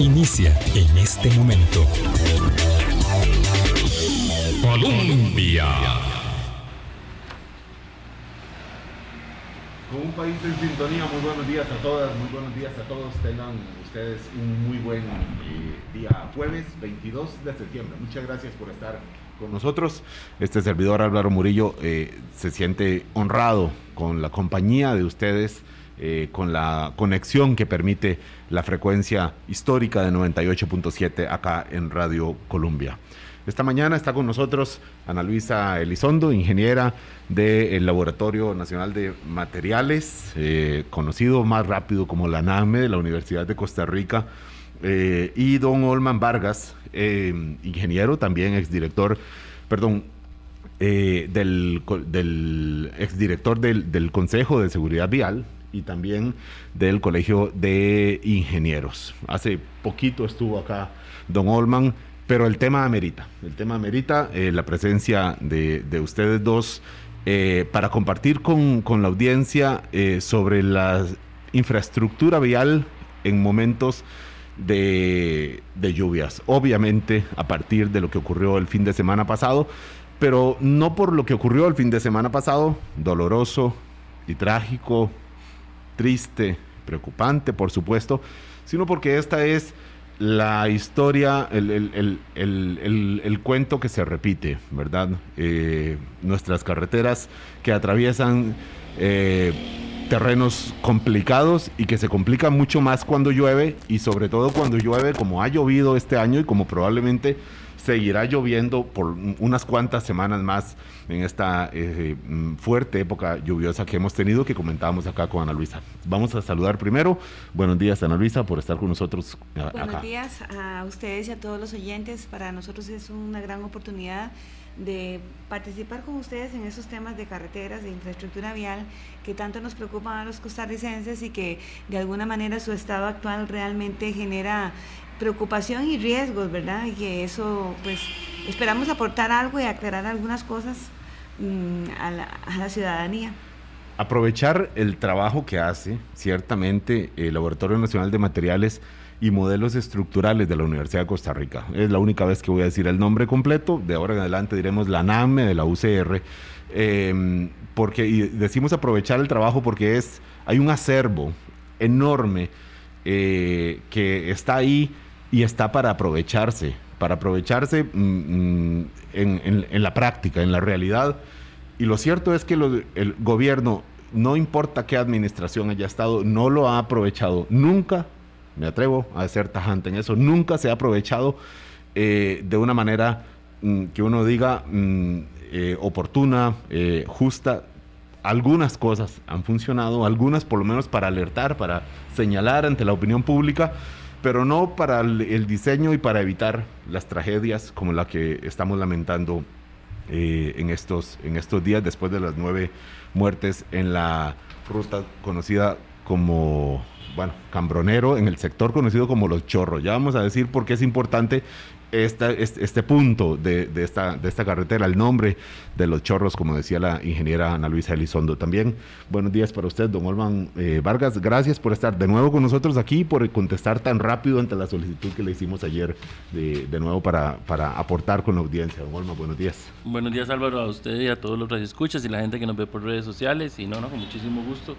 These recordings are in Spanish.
inicia en este momento. Colombia. Con un país en sintonía, muy buenos días a todas, muy buenos días a todos. Tengan ustedes un muy buen eh, día jueves 22 de septiembre. Muchas gracias por estar con nosotros. Este servidor Álvaro Murillo eh, se siente honrado con la compañía de ustedes, eh, con la conexión que permite la frecuencia histórica de 98.7 acá en Radio Colombia. Esta mañana está con nosotros Ana Luisa Elizondo, ingeniera del Laboratorio Nacional de Materiales, eh, conocido más rápido como la NAME de la Universidad de Costa Rica, y don Olman Vargas, ingeniero, también exdirector, perdón, eh, del, del, exdirector del Consejo de Seguridad Vial y también del Colegio de Ingenieros. Hace poquito estuvo acá don Olman, pero el tema amerita, el tema amerita eh, la presencia de, de ustedes dos eh, para compartir con, con la audiencia sobre la infraestructura vial en momentos de, de, lluvias. Obviamente, a partir de lo que ocurrió el fin de semana pasado, pero no por lo que ocurrió el fin de semana pasado, doloroso y trágico, triste, preocupante, por supuesto, sino porque esta es la historia, el, el, el, el cuento que se repite, ¿verdad? Eh, nuestras carreteras que atraviesan eh, terrenos complicados y que se complican mucho más cuando llueve y sobre todo cuando llueve como ha llovido este año y como probablemente seguirá lloviendo por unas cuantas semanas más en esta eh, mm, fuerte época lluviosa que hemos tenido que comentábamos acá con Ana Luisa. Vamos a saludar primero. Buenos días Ana Luisa por estar con nosotros acá. Buenos días a ustedes y a todos los oyentes. Para nosotros es una gran oportunidad de participar con ustedes en esos temas de carreteras, de infraestructura vial, que tanto nos preocupan a los costarricenses y que de alguna manera su estado actual realmente genera preocupación y riesgos, ¿verdad? Y que eso, pues, esperamos aportar algo y aclarar algunas cosas mm, a, la, ciudadanía. Aprovechar el trabajo que hace, ciertamente, el Laboratorio Nacional de Materiales y Modelos Estructurales de la Universidad de Costa Rica. Es la única vez que voy a decir el nombre completo, de ahora en adelante diremos la NAME de la UCR, em, porque, y decimos aprovechar el trabajo porque es, hay un acervo enorme eh, que está ahí y está para aprovecharse, para aprovecharse mm, mm, en, la práctica, en la realidad. Y lo cierto es que el gobierno, no importa qué administración haya estado, no lo ha aprovechado. Nunca, me atrevo a ser tajante en eso, nunca se ha aprovechado eh, de una manera mm, que uno diga eh, oportuna, eh, justa. Algunas cosas han funcionado, algunas por lo menos para alertar, para señalar ante la opinión pública, pero no para el, diseño y para evitar las tragedias como la que estamos lamentando eh, en, estos, en estos días después de las nueve muertes en la ruta conocida como bueno, Cambronero, en el sector conocido como Los Chorros. Ya vamos a decir por qué es importante esta, este, punto de, esta, de esta carretera, el nombre de los chorros, como decía la ingeniera Ana Luisa Elizondo. También buenos días para usted, don Olman eh, Vargas. Gracias por estar de nuevo con nosotros aquí, por contestar tan rápido ante la solicitud que le hicimos ayer de, de nuevo para, para aportar con la audiencia. Don Olman, buenos días. Buenos días Álvaro, a usted y a todos los radioescuchas y la gente que nos ve por redes sociales. Y no, no, con muchísimo gusto.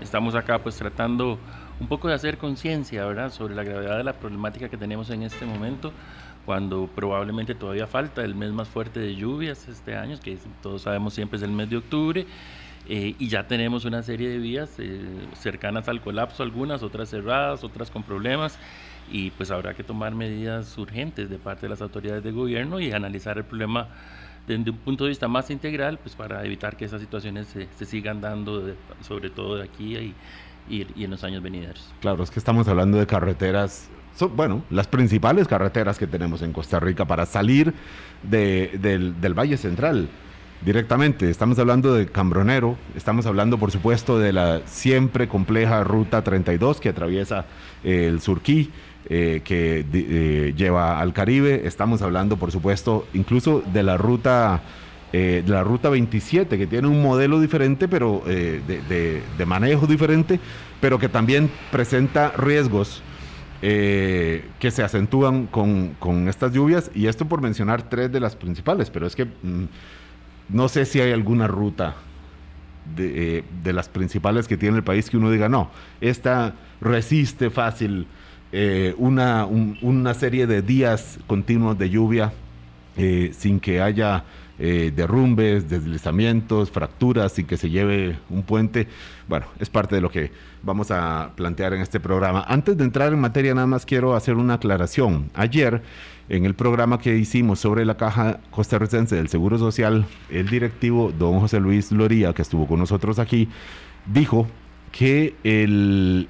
Estamos acá pues tratando un poco de hacer conciencia, ¿verdad?, sobre la gravedad de la problemática que tenemos en este momento cuando probablemente todavía falta el mes más fuerte de lluvias este año, que todos sabemos siempre es el mes de octubre, eh, y ya tenemos una serie de vías eh, cercanas al colapso, algunas, otras cerradas, otras con problemas, y pues habrá que tomar medidas urgentes de parte de las autoridades de gobierno y analizar el problema desde un punto de vista más integral, pues para evitar que esas situaciones se, se sigan dando, sobre todo de aquí y, y, y en los años venideros. Claro, es que estamos hablando de carreteras son, bueno, las principales carreteras que tenemos en Costa Rica para salir del, Valle Central directamente. Estamos hablando de Cambronero, estamos hablando, por supuesto, de la siempre compleja Ruta 32 que atraviesa eh, el Surquí. Eh, que eh, lleva al Caribe. Estamos hablando, por supuesto, incluso de la ruta, de la ruta 27, que tiene un modelo diferente, pero de, de, manejo diferente, pero que también presenta riesgos eh, que se acentúan con, con, estas lluvias. Y esto por mencionar tres de las principales, pero es que mm, no sé si hay alguna ruta de, eh, de, las principales que tiene el país que uno diga, no, esta resiste fácil eh, una, un, una serie de días continuos de lluvia sin que haya eh, derrumbes, deslizamientos, fracturas y que se lleve un puente. Bueno, es parte de lo que vamos a plantear en este programa. Antes de entrar en materia, nada más quiero hacer una aclaración. Ayer, en el programa que hicimos sobre la caja costarricense del Seguro Social, el directivo don José Luis Loría, que estuvo con nosotros aquí, dijo que el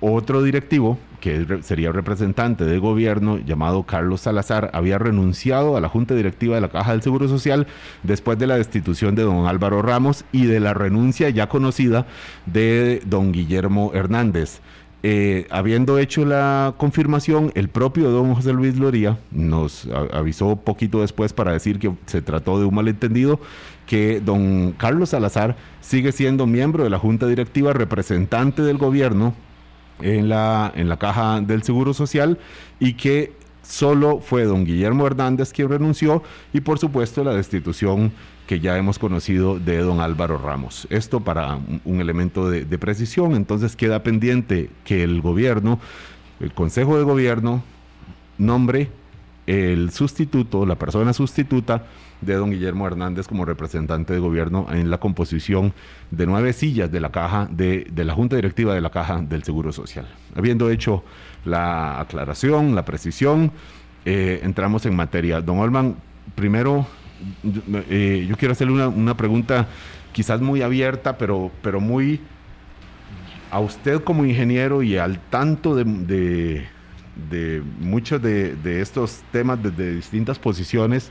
otro directivo, que sería representante de gobierno, llamado Carlos Salazar, había renunciado a la Junta Directiva de la Caja del Seguro Social después de la destitución de don Álvaro Ramos y de la renuncia ya conocida de don Guillermo Hernández. Eh, habiendo hecho la confirmación, el propio don José Luis Loría nos avisó poquito después para decir que se trató de un malentendido, que don Carlos Salazar sigue siendo miembro de la Junta Directiva, representante del gobierno en la, en la caja del Seguro Social y que solo fue don Guillermo Hernández quien renunció y por supuesto la destitución que ya hemos conocido de don Álvaro Ramos. Esto para un, elemento de, de, precisión, entonces queda pendiente que el gobierno, el Consejo de Gobierno, nombre el sustituto, la persona sustituta de don Guillermo Hernández como representante de gobierno en la composición de nueve sillas de la caja de, la Junta Directiva de la Caja del Seguro Social. Habiendo hecho la aclaración, la precisión, eh, entramos en materia. Don Olman, primero eh, yo quiero hacerle una, pregunta quizás muy abierta, pero, pero muy a usted como ingeniero y al tanto de, de, muchos de, de, estos temas desde distintas posiciones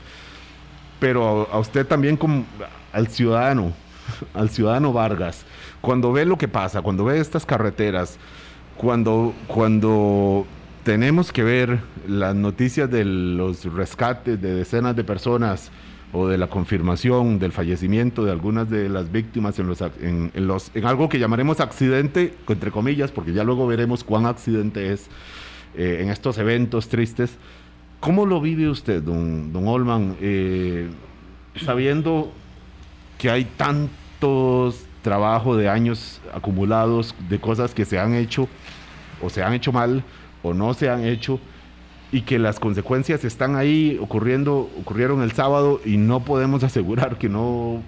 pero a, usted también como al ciudadano, al ciudadano Vargas, cuando ve lo que pasa, cuando ve estas carreteras, cuando, cuando tenemos que ver las noticias de los rescates de decenas de personas o de la confirmación del fallecimiento de algunas de las víctimas en, los, en, los, en algo que llamaremos accidente, entre comillas, porque ya luego veremos cuán accidente es eh, en estos eventos tristes. ¿Cómo lo vive usted, don, don Olman, eh, sabiendo que hay tantos trabajos de años acumulados, de cosas que se han hecho o se han hecho mal o no se han hecho y que las consecuencias están ahí ocurriendo, ocurrieron el sábado y no podemos asegurar que no,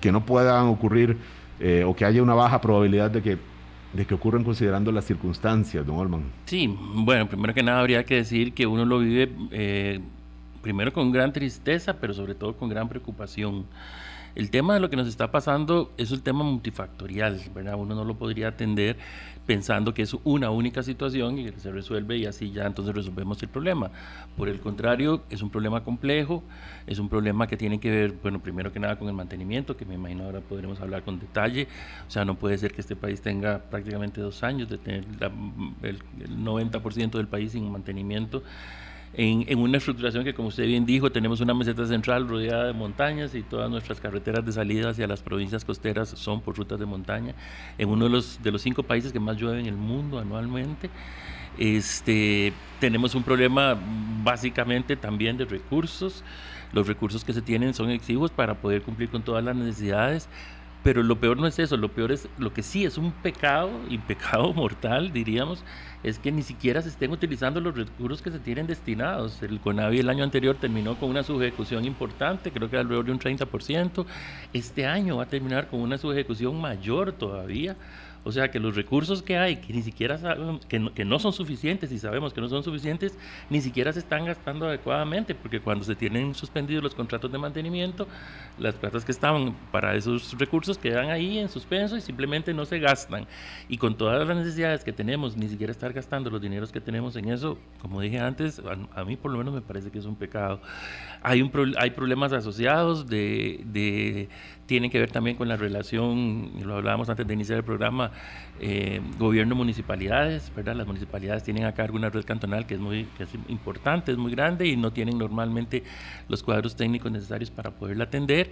que no puedan ocurrir eh, o que haya una baja probabilidad de que de que ocurren considerando las circunstancias, don Olman. Sí, bueno, primero que nada habría que decir que uno lo vive eh, primero con gran tristeza, pero sobre todo con gran preocupación. El tema de lo que nos está pasando es un tema multifactorial, ¿verdad? Uno no lo podría atender pensando que es una única situación y que se resuelve y así ya entonces resolvemos el problema. Por el contrario, es un problema complejo, es un problema que tiene que ver, bueno, primero que nada con el mantenimiento, que me imagino ahora podremos hablar con detalle. O sea, no puede ser que este país tenga prácticamente dos años de tener el, el 90% del país sin mantenimiento en, una estructuración que, como usted bien dijo, tenemos una meseta central rodeada de montañas y todas nuestras carreteras de salida hacia las provincias costeras son por rutas de montaña, en uno de los, de los cinco países que más llueve en el mundo anualmente. Este, tenemos un problema básicamente también de recursos. Los recursos que se tienen son exiguos para poder cumplir con todas las necesidades, pero lo peor no es eso, lo peor es lo que sí es un pecado y pecado mortal, diríamos, es que ni siquiera se estén utilizando los recursos que se tienen destinados. El CONAVI el año anterior terminó con una subejecución importante, creo que alrededor de un 30%. Este año va a terminar con una subejecución mayor todavía. O sea que los recursos que hay, que ni siquiera sabemos, que no, que no son suficientes y sabemos que no son suficientes, ni siquiera se están gastando adecuadamente, porque cuando se tienen suspendidos los contratos de mantenimiento, las platas que estaban para esos recursos quedan ahí en suspenso y simplemente no se gastan. Y con todas las necesidades que tenemos, ni siquiera estar gastando los dineros que tenemos en eso, como dije antes, a, mí por lo menos me parece que es un pecado. Hay, un, hay problemas asociados de, de tiene que ver también con la relación, lo hablábamos antes de iniciar el programa, eh, gobierno-municipalidades, ¿verdad? Las municipalidades tienen a cargo una red cantonal que es muy que es importante, es muy grande y no tienen normalmente los cuadros técnicos necesarios para poderla atender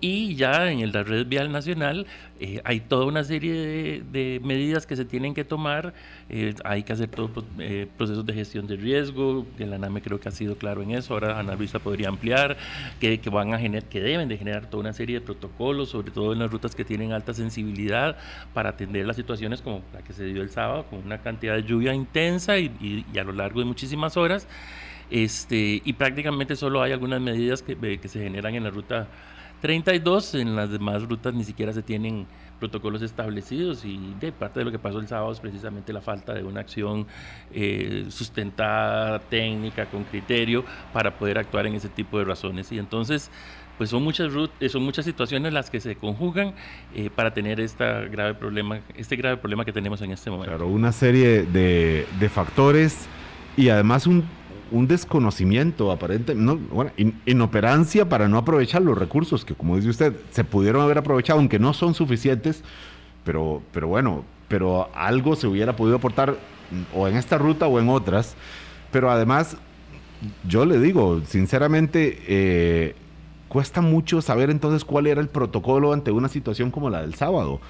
y ya en la red vial nacional eh, hay toda una serie de, medidas que se tienen que tomar. Eh, hay que hacer todos eh, procesos de gestión de riesgo. El ANAME creo que ha sido claro en eso. Ahora Ana Luisa podría ampliar que, van a generar, que deben de generar toda una serie de protocolos, sobre todo en las rutas que tienen alta sensibilidad, para atender las situaciones como la que se dio el sábado, con una cantidad de lluvia intensa y, a lo largo de muchísimas horas. Este, y prácticamente solo hay algunas medidas que, que se generan en la ruta 32, en las demás rutas ni siquiera se tienen protocolos establecidos y de parte de lo que pasó el sábado es precisamente la falta de una acción eh, sustentada, técnica, con criterio para poder actuar en ese tipo de razones. Y entonces, pues son muchas, eh, son muchas situaciones las que se conjugan eh, para tener esta grave problema, este grave problema que tenemos en este momento. Claro, una serie de, de factores y además un un desconocimiento aparente, no, bueno, inoperancia para no aprovechar los recursos que, como dice usted, se pudieron haber aprovechado, aunque no son suficientes, pero, pero bueno, pero algo se hubiera podido aportar o en esta ruta o en otras. Pero además, yo le digo, sinceramente, eh, cuesta mucho saber entonces cuál era el protocolo ante una situación como la del sábado.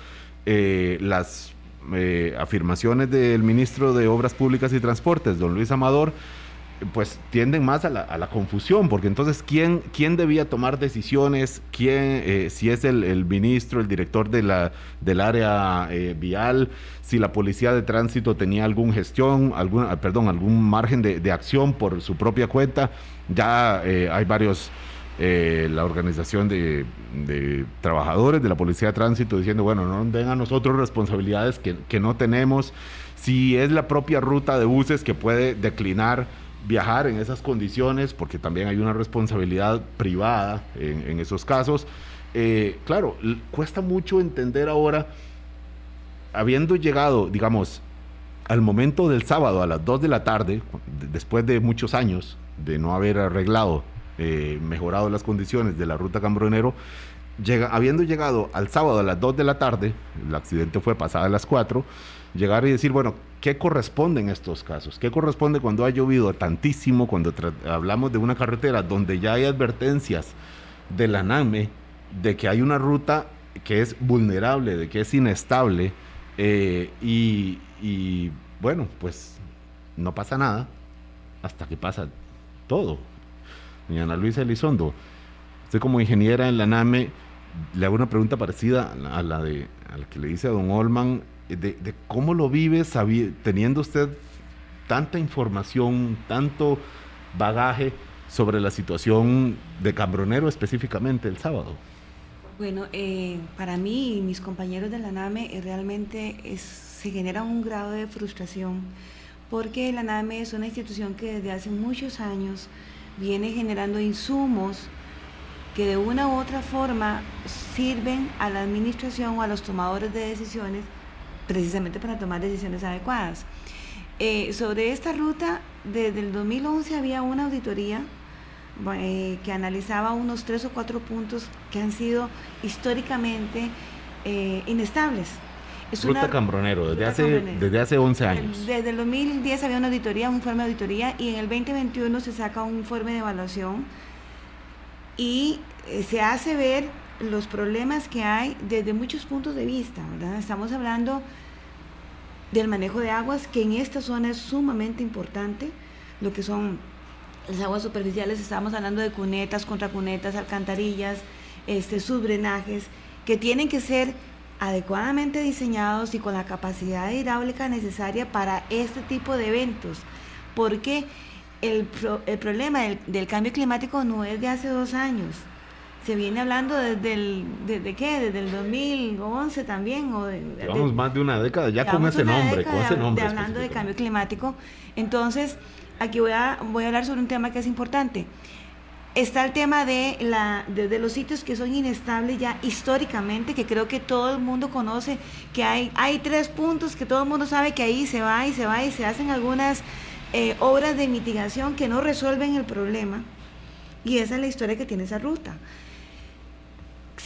Eh, las eh, afirmaciones del ministro de Obras Públicas y Transportes, don Luis Amador, pues tienden más a la, confusión, porque entonces, ¿quién, quién debía tomar decisiones? ¿Quién, eh, si es el, ministro, el director de la, del área eh, vial, si la policía de tránsito tenía algún gestión, algún, ah, perdón, algún margen de, acción por su propia cuenta? Ya eh, hay varios, la organización de, de, trabajadores de la policía de tránsito diciendo, bueno, no den a nosotros responsabilidades que, que no tenemos. Si es la propia ruta de buses que puede declinar viajar en esas condiciones, porque también hay una responsabilidad privada en, esos casos. Eh, claro, cuesta mucho entender ahora, habiendo llegado, digamos, al momento del sábado a las 2 de la tarde, después de muchos años de no haber arreglado, eh, mejorado las condiciones de la ruta Cambronero, llega, habiendo llegado al sábado a las 2 de la tarde, el accidente fue pasado a las 4, llegar y decir, bueno, ¿qué corresponde en estos casos? ¿Qué corresponde cuando ha llovido tantísimo, cuando hablamos de una carretera donde ya hay advertencias de la NAME de que hay una ruta que es vulnerable, de que es inestable eh, y, bueno, pues no pasa nada hasta que pasa todo. Doña Ana Luisa Elizondo, usted como ingeniera en la NAME, le hago una pregunta parecida a la, de, a que le dice a don Olman de, cómo lo vive teniendo usted tanta información, tanto bagaje sobre la situación de Cambronero específicamente el sábado. Bueno, eh, para mí y mis compañeros de la NAME eh, realmente se genera un grado de frustración porque la NAME es una institución que desde hace muchos años viene generando insumos que de una u otra forma sirven a la administración o a los tomadores de decisiones precisamente para tomar decisiones adecuadas. Eh, sobre esta ruta, desde el 2011 había una auditoría eh, que analizaba unos tres o cuatro puntos que han sido históricamente eh, inestables. Es ruta Cambronero, desde, hace, desde hace 11 años. Desde el 2010 había una auditoría, un informe de auditoría, y en el 2021 se saca un informe de evaluación y se hace ver los problemas que hay desde muchos puntos de vista. Estamos hablando del manejo de aguas, que en esta zona es sumamente importante, lo que son las aguas superficiales, estamos hablando de cunetas, contracunetas, alcantarillas, este, subdrenajes, que tienen que ser adecuadamente diseñados y con la capacidad hidráulica necesaria para este tipo de eventos, porque el, el problema del, del cambio climático no es de hace dos años, se viene hablando desde el, desde qué, desde el 2011 también. O de, Llevamos más de una década ya con ese nombre, con ese nombre. hablando de cambio climático. Entonces, aquí voy a, voy a hablar sobre un tema que es importante. Está el tema de, la, de, los sitios que son inestables ya históricamente, que creo que todo el mundo conoce, que hay, hay tres puntos que todo el mundo sabe que ahí se va y se va y se hacen algunas eh, obras de mitigación que no resuelven el problema. Y esa es la historia que tiene esa ruta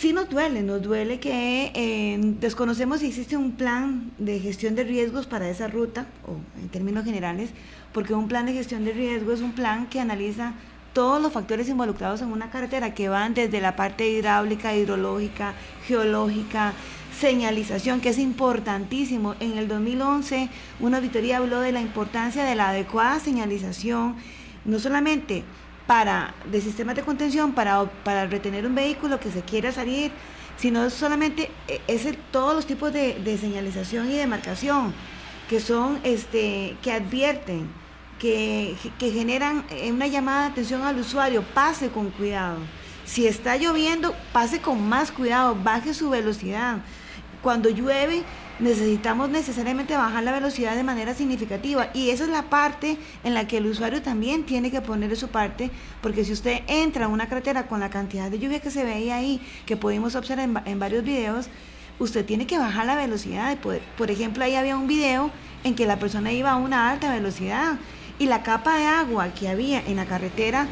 Sí nos duele, nos duele que eh, desconocemos si existe un plan de gestión de riesgos para esa ruta, o en términos generales, porque un plan de gestión de riesgos es un plan que analiza todos los factores involucrados en una carretera que van desde la parte hidráulica, hidrológica, geológica, señalización, que es importantísimo. En el 2011 una auditoría habló de la importancia de la adecuada señalización, no solamente para de sistemas de contención para, para retener un vehículo que se quiera salir, sino solamente eh, es todos los tipos de, señalización y de marcación que son este que advierten que, que, generan una llamada de atención al usuario, pase con cuidado. Si está lloviendo, pase con más cuidado, baje su velocidad. Cuando llueve, necesitamos necesariamente bajar la velocidad de manera significativa y esa es la parte en la que el usuario también tiene que poner su parte porque si usted entra a una carretera con la cantidad de lluvia que se veía ahí, que pudimos observar en, varios videos, usted tiene que bajar la velocidad. Por ejemplo, ahí había un video en que la persona iba a una alta velocidad y la capa de agua que había en la carretera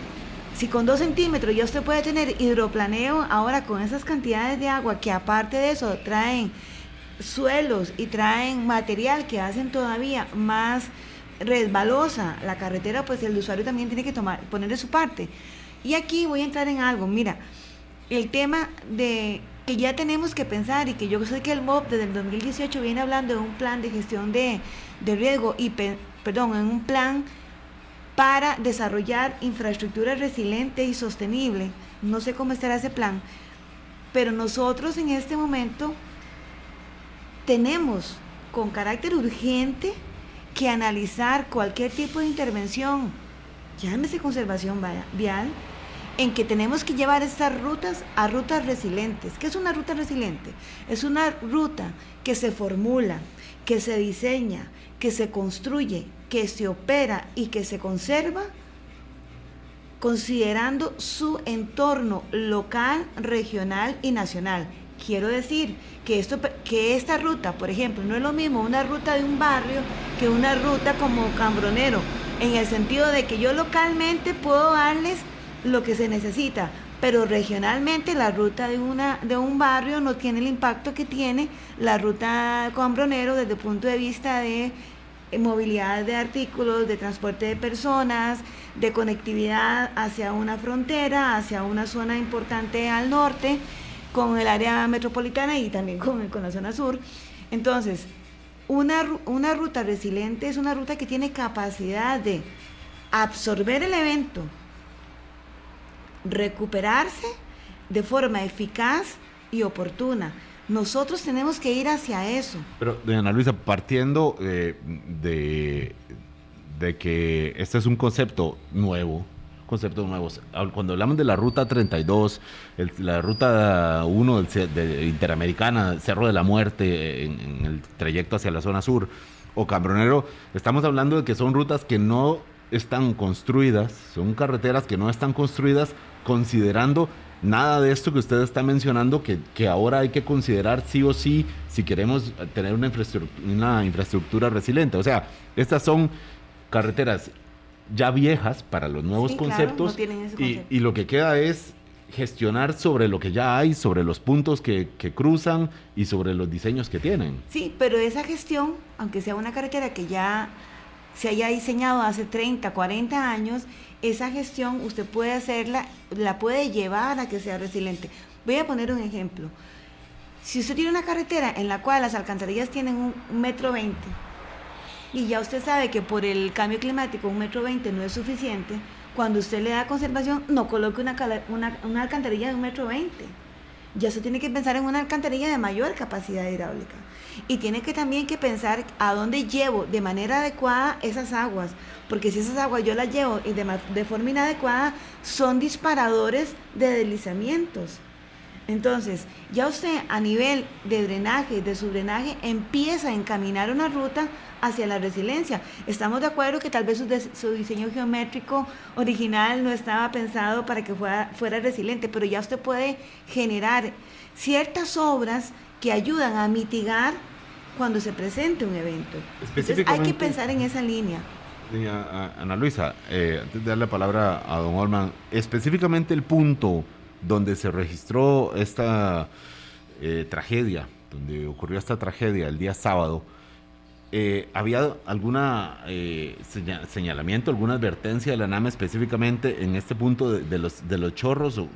si con dos centímetros ya usted puede tener hidroplaneo, ahora con esas cantidades de agua que aparte de eso traen suelos y traen material que hacen todavía más resbalosa la carretera, pues el usuario también tiene que tomar, poner de su parte. Y aquí voy a entrar en algo, mira, el tema de que ya tenemos que pensar y que yo sé que el MOB desde el 2018 viene hablando de un plan de gestión de, de riesgo y, perdón, en un plan para desarrollar infraestructura resiliente y sostenible. No sé cómo estará ese plan, pero nosotros en este momento tenemos con carácter urgente que analizar cualquier tipo de intervención, llámese conservación vial, en que tenemos que llevar estas rutas a rutas resilientes. ¿Qué es una ruta resiliente? Es una ruta que se formula, que se diseña, que se construye, que se opera y que se conserva considerando su entorno local, regional y nacional. Quiero decir que, esto, que esta ruta, por ejemplo, no es lo mismo una ruta de un barrio que una ruta como Cambronero, en el sentido de que yo localmente puedo darles lo que se necesita, pero regionalmente la ruta de, una, de un barrio no tiene el impacto que tiene la ruta Cambronero desde el punto de vista de movilidad de artículos, de transporte de personas, de conectividad hacia una frontera, hacia una zona importante al norte con el área metropolitana y también con, con la zona sur. Entonces, una, una ruta resiliente es una ruta que tiene capacidad de absorber el evento, recuperarse de forma eficaz y oportuna. Nosotros tenemos que ir hacia eso. Pero, doña Ana Luisa, partiendo de, de que este es un concepto nuevo, conceptos nuevos. Cuando hablamos de la ruta 32, la ruta 1 de Interamericana, Cerro de la Muerte, en, el trayecto hacia la zona sur, o Cambronero, estamos hablando de que son rutas que no están construidas, son carreteras que no están construidas considerando nada de esto que usted está mencionando, que, que ahora hay que considerar sí o sí si queremos tener una infraestructura, una infraestructura resiliente. O sea, estas son carreteras ya viejas para los nuevos conceptos y, lo que queda es gestionar sobre lo que ya hay, sobre los puntos que, cruzan y sobre los diseños que tienen. Sí, pero esa gestión, aunque sea una carretera que ya se haya diseñado hace 30, 40 años, esa gestión usted puede hacerla, la puede llevar a que sea resiliente. Voy a poner un ejemplo. Si usted tiene una carretera en la cual las alcantarillas tienen un metro veinte, y ya usted sabe que por el cambio climático un metro veinte no es suficiente, cuando usted le da conservación no coloque una, alcantarilla de un metro veinte. Ya se tiene que pensar en una alcantarilla de mayor capacidad hidráulica. Y tiene que también que pensar a dónde llevo de manera adecuada esas aguas. Porque si esas aguas yo las llevo de, de forma inadecuada, son disparadores de deslizamientos. Entonces, ya usted a nivel de drenaje, de subdrenaje, empieza a encaminar una ruta hacia la resiliencia. Estamos de acuerdo que tal vez su, diseño geométrico original no estaba pensado para que fuera, fuera resiliente, pero ya usted puede generar ciertas obras que ayudan a mitigar cuando se presente un evento. Entonces, hay que pensar en esa línea. Ana Luisa, eh, antes de dar la palabra a don Olman, específicamente el punto donde se registró esta eh, tragedia, donde ocurrió esta tragedia el día sábado, eh, ¿había alguna eh, señalamiento, alguna advertencia de la NAME específicamente en este punto de, los, de los chorros? O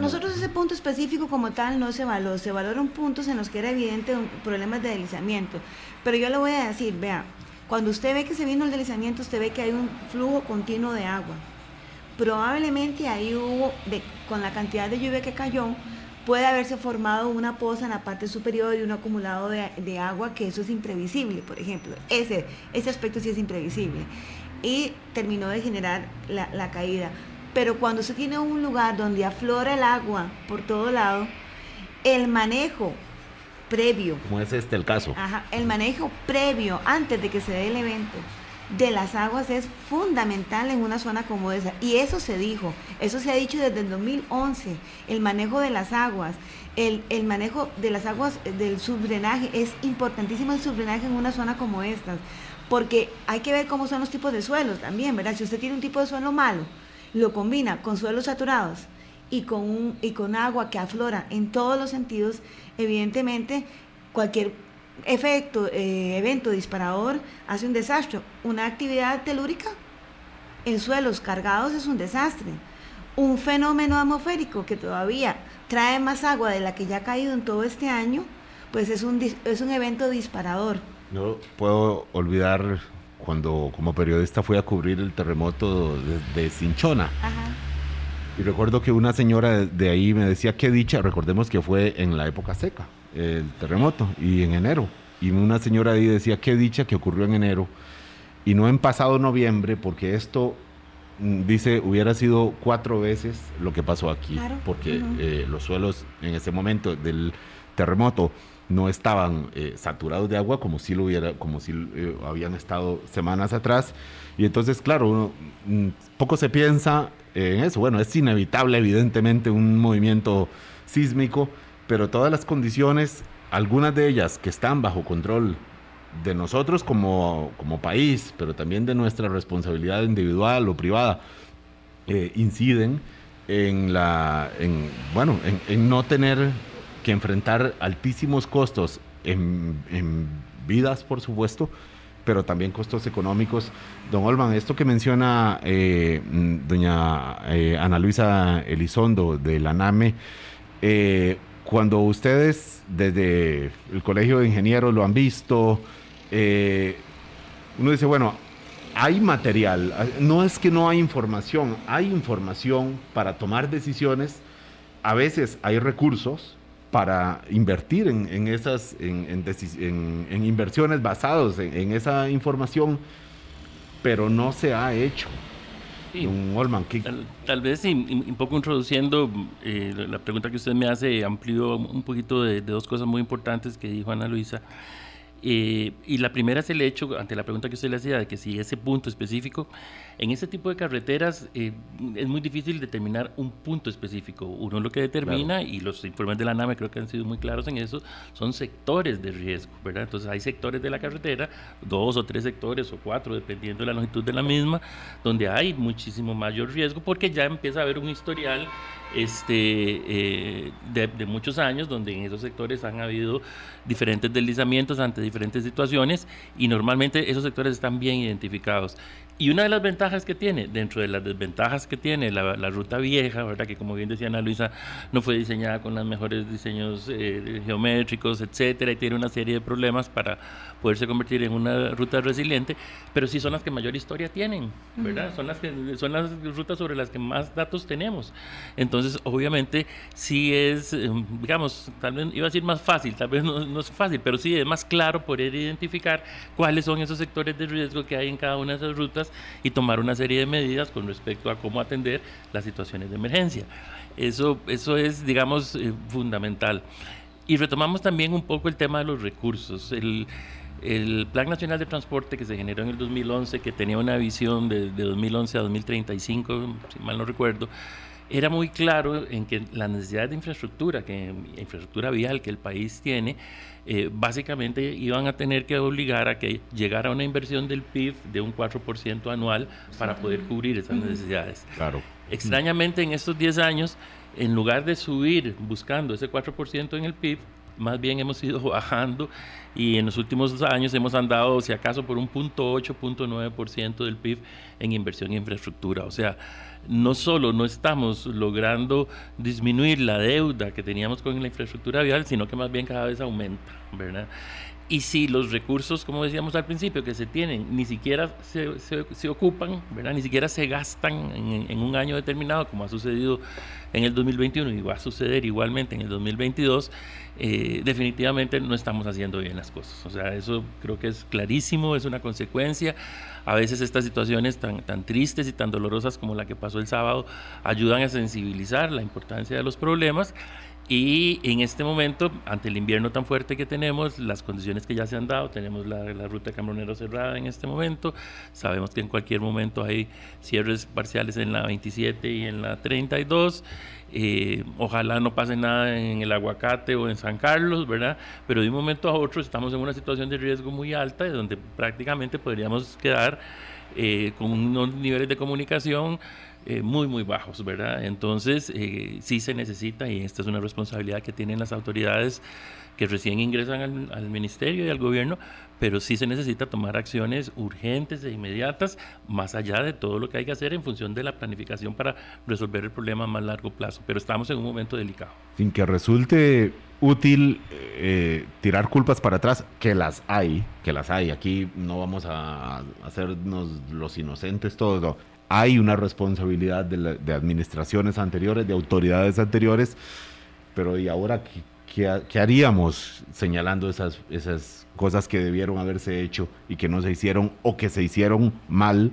Nosotros ese punto específico como tal no se valoró, se valoraron puntos en los que era evidente problemas de deslizamiento. Pero yo le voy a decir, vea, cuando usted ve que se vino el deslizamiento, usted ve que hay un flujo continuo de agua. Probablemente ahí hubo, de, con la cantidad de lluvia que cayó, puede haberse formado una poza en la parte superior y un acumulado de, agua, que eso es imprevisible, por ejemplo. Ese, ese aspecto sí es imprevisible. Y terminó de generar la, caída. Pero cuando se tiene un lugar donde aflora el agua por todo lado, el manejo previo. Como es este el caso. Ajá, el manejo previo, antes de que se dé el evento, de las aguas es fundamental en una zona como esa. Y eso se dijo, eso se ha dicho desde el 2011, el manejo de las aguas. El, manejo de las aguas del subdrenaje es importantísimo el subdrenaje en una zona como esta, porque hay que ver cómo son los tipos de suelos también, ¿verdad? Si usted tiene un tipo de suelo malo, lo combina con suelos saturados y con, y con agua que aflora en todos los sentidos, evidentemente cualquier efecto, eh, evento disparador hace un desastre. Una actividad telúrica en suelos cargados es un desastre. Un fenómeno atmosférico que todavía trae más agua de la que ya ha caído en todo este año, pues es un, es un evento disparador. No puedo olvidar cuando como periodista fui a cubrir el terremoto de, de Cinchona. Y recuerdo que una señora de ahí me decía, qué dicha, recordemos que fue en la época seca el terremoto y en enero. Y una señora ahí decía, qué dicha que ocurrió en enero y no en pasado noviembre, porque esto, mm, dice, hubiera sido cuatro veces lo que pasó aquí, porque eh, los suelos en ese momento del terremoto no estaban eh, saturados de agua como si lo hubiera, como si eh, habían estado semanas atrás. Y entonces, claro, mm, poco se piensa en eso. Bueno, es inevitable, evidentemente, un movimiento sísmico, pero todas las condiciones, algunas de ellas que están bajo control de nosotros como, como país, pero también de nuestra responsabilidad individual o privada, eh, inciden en la, en, bueno, en, no tener que enfrentar altísimos costos en, en vidas, por supuesto, pero también costos económicos. Don Olman, esto que menciona eh, doña eh, Ana Luisa Elizondo de la NAME, cuando ustedes desde el Colegio de Ingenieros lo han visto, uno dice, bueno, hay material, no es que no hay información, hay información para tomar decisiones, a veces hay recursos, para invertir en, esas en, inversiones basados en, esa información, pero no se ha hecho. Un tal, vez un poco introduciendo eh, la pregunta que usted me hace, amplió un poquito de, de dos cosas muy importantes que dijo Ana Luisa. Eh, y la primera es el hecho, ante la pregunta que usted le hacía, de que si ese punto específico, en ese tipo de carreteras eh, es muy difícil determinar un punto específico. Uno lo que determina, y los informes de la NAME creo que han sido muy claros en eso, son sectores de riesgo, ¿verdad? Entonces hay sectores de la carretera, dos o tres sectores o cuatro, dependiendo de la longitud de la misma, donde hay muchísimo mayor riesgo porque ya empieza a haber un historial este, eh, de, muchos años, donde en esos sectores han habido diferentes deslizamientos ante diferentes situaciones y normalmente esos sectores están bien identificados. Y una de las ventajas que tiene, dentro de las desventajas que tiene la, ruta vieja, ¿verdad? que como bien decía Ana Luisa, no fue diseñada con los mejores diseños eh, geométricos, etcétera, y tiene una serie de problemas para poderse convertir en una ruta resiliente, pero sí son las que mayor historia tienen, ¿verdad? Son las que son las rutas sobre las que más datos tenemos. Entonces, obviamente, sí es, eh, digamos, tal vez iba a decir más fácil, tal vez no, no es fácil, pero sí es más claro poder identificar cuáles son esos sectores de riesgo que hay en cada una de esas rutas y tomar una serie de medidas con respecto a cómo atender las situaciones de emergencia. Eso, eso es, digamos, eh, fundamental. Y retomamos también un poco el tema de los recursos. El, el Plan Nacional de Transporte que se generó en el 2011, que tenía una visión de, de 2011 a 2035, si mal no recuerdo, era muy claro en que la necesidad de infraestructura, que infraestructura vial que el país tiene, eh, básicamente iban a tener que obligar a que llegara una inversión del PIB de un 4% anual para poder cubrir esas necesidades. Claro. Extrañamente, en estos 10 años, en lugar de subir buscando ese 4% en el PIB, más bien hemos ido bajando y en los últimos años hemos andado, si acaso, por un punto 8, punto 9% del PIB en inversión en infraestructura. O sea, no solo no estamos logrando disminuir la deuda que teníamos con la infraestructura vial, sino que más bien cada vez aumenta, ¿verdad? Y si los recursos, como decíamos al principio, que se tienen, ni siquiera se, ocupan, ¿verdad? ni siquiera se gastan en, en, un año determinado, como ha sucedido en el 2021 y va a suceder igualmente en el 2022, eh, definitivamente no estamos haciendo bien las cosas. O sea, eso creo que es clarísimo, es una consecuencia. A veces estas situaciones tan, tan tristes y tan dolorosas como la que pasó el sábado ayudan a sensibilizar la importancia de los problemas y en este momento, ante el invierno tan fuerte que tenemos, las condiciones que ya se han dado, tenemos la, la ruta Cambronero cerrada en este momento, sabemos que en cualquier momento hay cierres parciales en la 27 y en la 32, eh, ojalá no pase nada en el aguacate o en San Carlos, ¿verdad? Pero de un momento a otro estamos en una situación de riesgo muy alta, donde prácticamente podríamos quedar eh, con unos niveles de comunicación eh, muy, muy bajos, ¿verdad? Entonces, eh, sí se necesita, y esta es una responsabilidad que tienen las autoridades que recién ingresan al, ministerio y al gobierno, pero sí se necesita tomar acciones urgentes e inmediatas, más allá de todo lo que hay que hacer en función de la planificación para resolver el problema a más largo plazo. Pero estamos en un momento delicado. Sin que resulte útil eh, tirar culpas para atrás, que las hay, que las hay. Aquí no vamos a hacernos los inocentes todos hay una responsabilidad de, administraciones anteriores, de autoridades anteriores, pero ¿y ahora qué, haríamos señalando esas, esas cosas que debieron haberse hecho y que no se hicieron o que se hicieron mal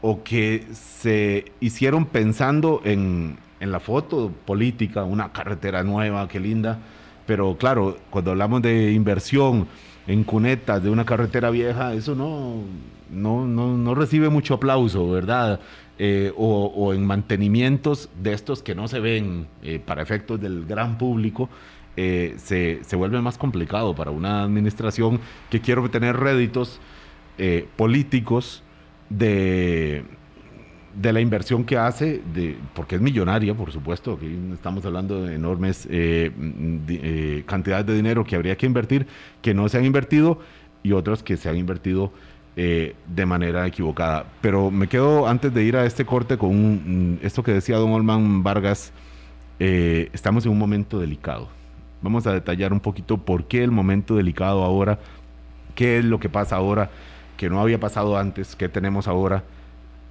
o que se hicieron pensando en, en la foto política, una carretera nueva, qué linda, pero claro, cuando hablamos de inversión en cunetas de una carretera vieja, eso no, no, no, no recibe mucho aplauso, ¿verdad? Eh, o, en mantenimientos de estos que no se ven eh, para efectos del gran público, eh, se, se, vuelve más complicado para una administración que quiere obtener réditos políticos de, de la inversión que hace, de, porque es millonaria, por supuesto, aquí estamos hablando de enormes cantidades de dinero que habría que invertir, que no se han invertido y otros que se han invertido eh, de manera equivocada. Pero me quedo antes de ir a este corte con esto que decía don Olman Vargas, eh, estamos en un momento delicado. Vamos a detallar un poquito por qué el momento delicado ahora, qué es lo que pasa ahora, que no había pasado antes, qué tenemos ahora,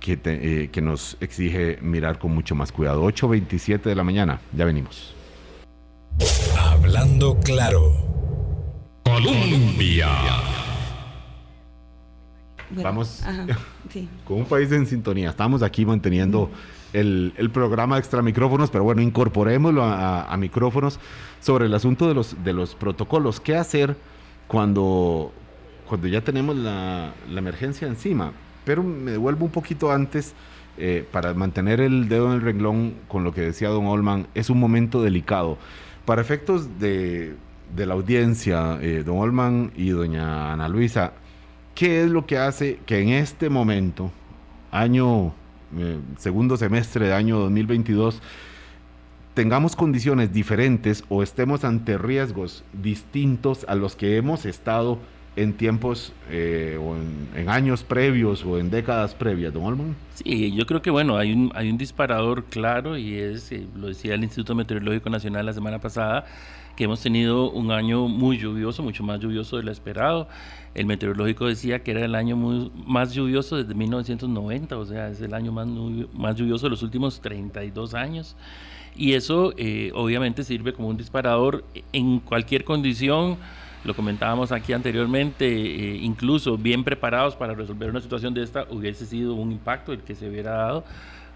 que, eh, que nos exige mirar con mucho más cuidado. 8.27 de la mañana, ya venimos. Hablando claro. Colombia. Vamos con un país en sintonía. Estamos aquí manteniendo el, programa extra micrófonos, pero bueno, incorporémoslo a, micrófonos sobre el asunto de los, de los protocolos. ¿Qué hacer cuando, cuando ya tenemos la, emergencia encima? Pero me devuelvo un poquito antes. Eh, para mantener el dedo en el renglón con lo que decía don Olman, es un momento delicado. Para efectos de, la audiencia, eh, don Olman y doña Ana Luisa, ¿Qué es lo que hace que en este momento, año, eh, segundo semestre de año 2022, tengamos condiciones diferentes o estemos ante riesgos distintos a los que hemos estado en tiempos eh, o en, años previos o en décadas previas, don Olman? Sí, yo creo que bueno, hay un, hay un disparador claro y es, eh, lo decía el Instituto Meteorológico Nacional la semana pasada, que hemos tenido un año muy lluvioso, mucho más lluvioso de lo esperado. El meteorológico decía que era el año más lluvioso desde 1990, o sea, es el año más, más lluvioso de los últimos 32 años. Y eso eh, obviamente sirve como un disparador en cualquier condición. Lo comentábamos aquí anteriormente, eh, incluso bien preparados para resolver una situación de esta hubiese sido un impacto el que se hubiera dado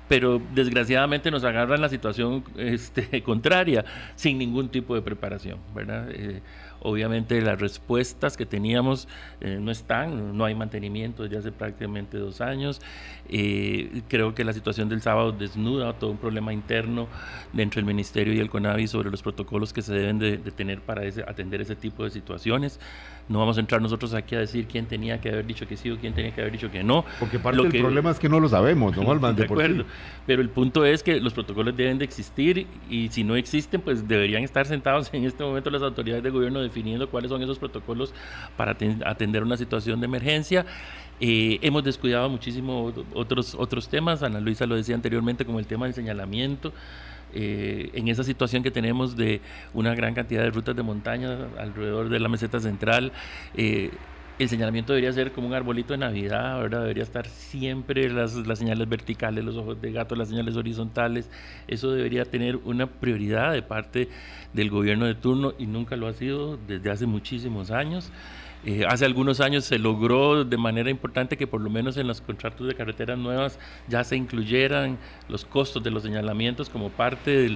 pero desgraciadamente nos agarran la situación este, contraria, sin ningún tipo de preparación, ¿verdad? Eh, Obviamente las respuestas que teníamos eh, no están, no hay mantenimiento desde hace prácticamente dos años. Eh, creo que la situación del sábado desnuda todo un problema interno dentro del Ministerio y el CONAVI sobre los protocolos que se deben de, tener para atender ese tipo de situaciones. No vamos a entrar nosotros aquí a decir quién tenía que haber dicho que sí o quién tenía que haber dicho que no. Porque parte del problema es que no lo sabemos, ¿no, Alman? De, acuerdo. Pero el punto es que los protocolos deben de existir y si no existen, pues deberían estar sentados en este momento las autoridades de gobierno definiendo cuáles son esos protocolos para atender una situación de emergencia. Eh, hemos descuidado muchísimo otros, otros temas, Ana Luisa lo decía anteriormente, como el tema del señalamiento. Eh, en esa situación que tenemos de una gran cantidad de rutas de montaña alrededor de la meseta central, eh, el señalamiento debería ser como un arbolito de Navidad, ¿verdad? Debería estar siempre las, las, señales verticales, los ojos de gato, las señales horizontales. Eso debería tener una prioridad de parte del gobierno de turno y nunca lo ha sido desde hace muchísimos años. Eh, hace algunos años se logró de manera importante que por lo menos en los contratos de carreteras nuevas ya se incluyeran los costos de los señalamientos como parte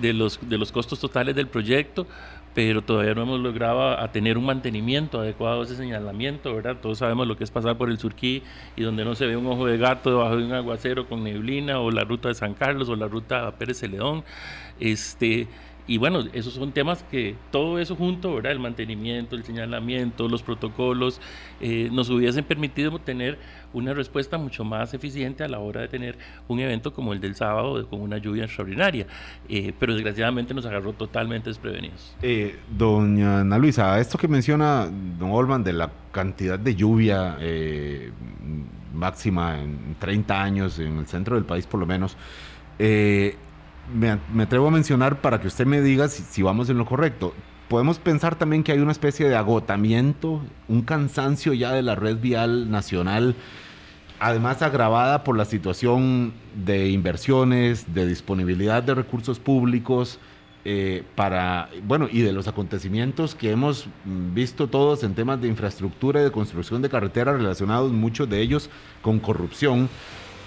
de, los, de los costos totales del proyecto, pero todavía no hemos logrado a tener un mantenimiento adecuado a ese señalamiento, ¿verdad? Todos sabemos lo que es pasar por el Surquí y donde no se ve un ojo de gato debajo de un aguacero con neblina, o la ruta de San Carlos, o la ruta Pérez Celedón. Este, y bueno, esos son temas que todo eso junto, ¿verdad? El mantenimiento, el señalamiento, los protocolos, eh, nos hubiesen permitido tener una respuesta mucho más eficiente a la hora de tener un evento como el del sábado con una lluvia extraordinaria. Eh, pero desgraciadamente nos agarró totalmente desprevenidos. Eh, doña Ana Luisa, esto que menciona don Olman de la cantidad de lluvia máxima en 30 años en el centro del país por lo menos, eh, me, atrevo a mencionar para que usted me diga si, vamos en lo correcto. Podemos pensar también que hay una especie de agotamiento, un cansancio ya de la red vial nacional, además agravada por la situación de inversiones, de disponibilidad de recursos públicos, eh, para, bueno, y de los acontecimientos que hemos visto todos en temas de infraestructura y de construcción de carreteras relacionados, muchos de ellos con corrupción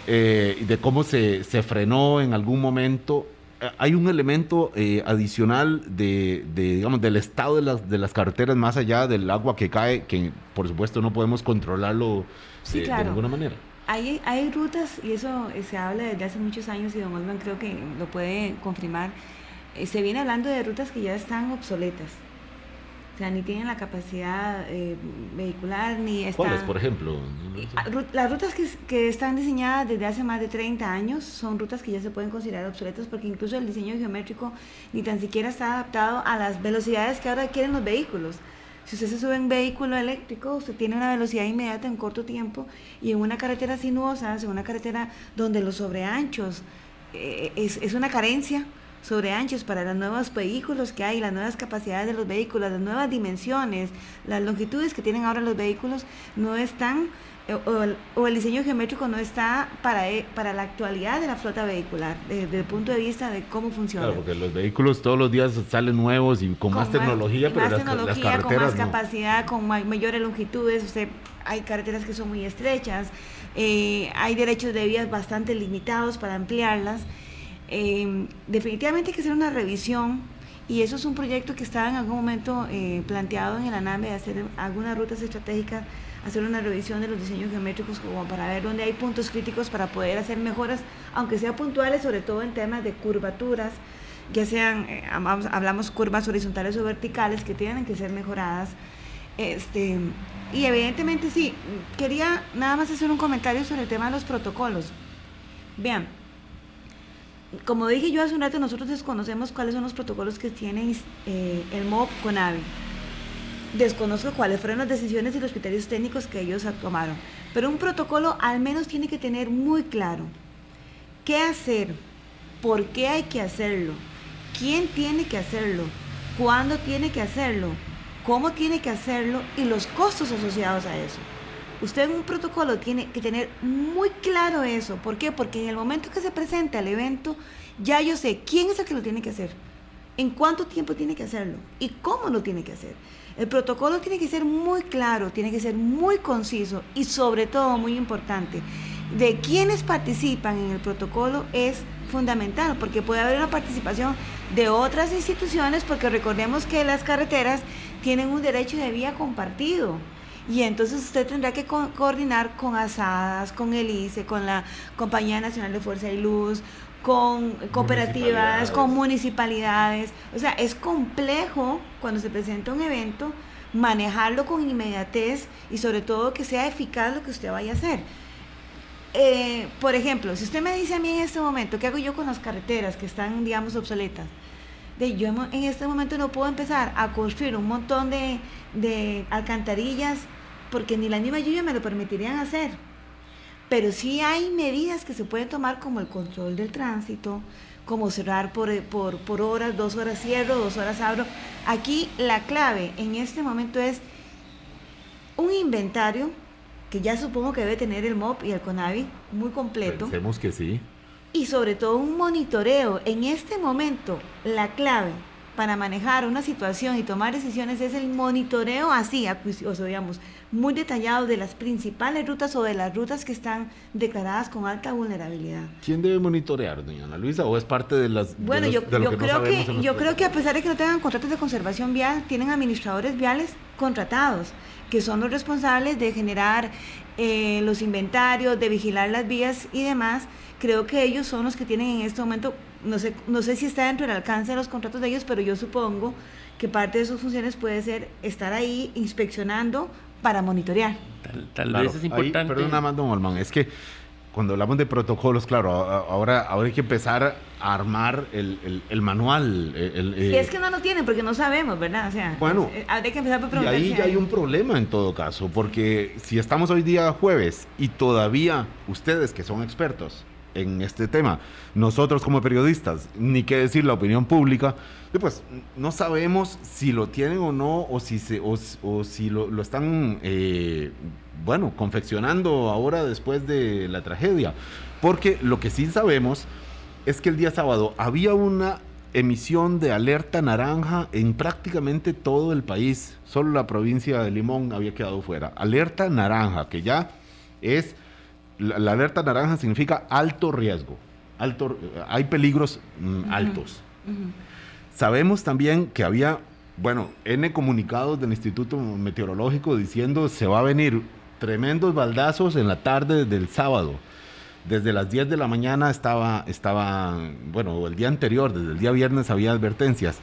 eh, de cómo se, se, frenó en algún momento. Eh, hay un elemento eh, adicional de, digamos, del estado de las, de las carreteras más allá del agua que cae, que por supuesto no podemos controlarlo de, ninguna manera. Hay, hay rutas, y eso se habla desde hace muchos años, y don Osman creo que lo puede confirmar, se viene hablando de rutas que ya están obsoletas o sea, ni tienen la capacidad eh, vehicular, ni están... ¿Cuáles, por ejemplo? Ah, las rutas que, que, están diseñadas desde hace más de 30 años son rutas que ya se pueden considerar obsoletas porque incluso el diseño geométrico ni tan siquiera está adaptado a las velocidades que ahora quieren los vehículos. Si usted se sube en vehículo eléctrico, usted tiene una velocidad inmediata en corto tiempo y en una carretera sinuosa, en una carretera donde los sobreanchos eh, es, es una carencia, sobre anchos para los nuevos vehículos que hay, las nuevas capacidades de los vehículos, las nuevas dimensiones, las longitudes que tienen ahora los vehículos no están, eh, o, el diseño geométrico no está para, eh, para la actualidad de la flota vehicular, desde el punto de vista de cómo funciona. Claro, porque los vehículos todos los días salen nuevos y con, más, tecnología, pero más tecnología, con más capacidad, con mayores longitudes, usted, hay carreteras que son muy estrechas, eh, hay derechos de vías bastante limitados para ampliarlas. Eh, definitivamente hay que hacer una revisión y eso es un proyecto que estaba en algún momento eh, planteado en el ANAME de hacer algunas rutas estratégicas, hacer una revisión de los diseños geométricos como para ver dónde hay puntos críticos para poder hacer mejoras, aunque sean puntuales, sobre todo en temas de curvaturas, ya sean, eh, hablamos curvas horizontales o verticales que tienen que ser mejoradas. Este, y evidentemente sí, quería nada más hacer un comentario sobre el tema de los protocolos. Vean, como dije yo hace un rato, nosotros desconocemos cuáles son los protocolos que tiene eh, el MOB con AVE. Desconozco cuáles fueron las decisiones y los criterios técnicos que ellos tomaron. Pero un protocolo al menos tiene que tener muy claro qué hacer, por qué hay que hacerlo, quién tiene que hacerlo, cuándo tiene que hacerlo, cómo tiene que hacerlo y los costos asociados a eso. Usted en un protocolo tiene que tener muy claro eso. ¿Por qué? Porque en el momento que se presenta el evento, ya yo sé quién es el que lo tiene que hacer, en cuánto tiempo tiene que hacerlo y cómo lo tiene que hacer. El protocolo tiene que ser muy claro, tiene que ser muy conciso y sobre todo muy importante. De quienes participan en el protocolo es fundamental porque puede haber una participación de otras instituciones porque recordemos que las carreteras tienen un derecho de vía compartido. Y entonces usted tendrá que coordinar con ASADAS, con el ICE, con la Compañía Nacional de Fuerza y Luz, con cooperativas, con municipalidades. O sea, es complejo cuando se presenta un evento manejarlo con inmediatez y sobre todo que sea eficaz lo que usted vaya a hacer. Eh, por ejemplo, si usted me dice a mí en este momento, ¿qué hago yo con las carreteras que están, digamos, obsoletas? De, yo en este momento no puedo empezar a construir un montón de, de alcantarillas porque ni la misma lluvia me lo permitirían hacer. Pero sí hay medidas que se pueden tomar como el control del tránsito, como cerrar por, por, por horas, dos horas cierro, dos horas abro. Aquí la clave en este momento es un inventario que ya supongo que debe tener el MOP y el CONAVI muy completo. Pensemos que sí. Y sobre todo un monitoreo. En este momento, la clave para manejar una situación y tomar decisiones es el monitoreo así, o digamos, muy detallado de las principales rutas o de las rutas que están declaradas con alta vulnerabilidad. ¿Quién debe monitorear, doña Ana Luisa, o es parte de las... Bueno, yo, creo que, yo creo que a pesar de que no tengan contratos de conservación vial, tienen administradores viales contratados que son los responsables de generar eh, los inventarios, de vigilar las vías y demás, creo que ellos son los que tienen en este momento, no sé, no sé si está dentro del alcance de los contratos de ellos, pero yo supongo que parte de sus funciones puede ser estar ahí inspeccionando para monitorear. Tal, vez es importante. perdón, más, don Olman, es que cuando hablamos de protocolos, claro, ahora, ahora hay que empezar a armar el, el, manual. El, si es que no lo tienen, porque no sabemos, ¿verdad? O sea, bueno, eh, hay que empezar por Y ahí ya hay un problema en todo caso, porque si estamos hoy día jueves y todavía ustedes que son expertos en este tema, nosotros como periodistas, ni qué decir la opinión pública, pues no sabemos si lo tienen o no, o si, se, o, si lo, lo están eh, bueno, confeccionando ahora después de la tragedia. Porque lo que sí sabemos es que el día sábado había una emisión de alerta naranja en prácticamente todo el país. Solo la provincia de Limón había quedado fuera. Alerta naranja, que ya es, la, alerta naranja significa alto riesgo. Alto, hay peligros mm, altos. Sabemos también que había, bueno, N comunicados del Instituto Meteorológico diciendo se va a venir tremendos baldazos en la tarde del sábado. Desde las 10 de la mañana estaba, estaba, bueno, el día anterior, desde el día viernes había advertencias.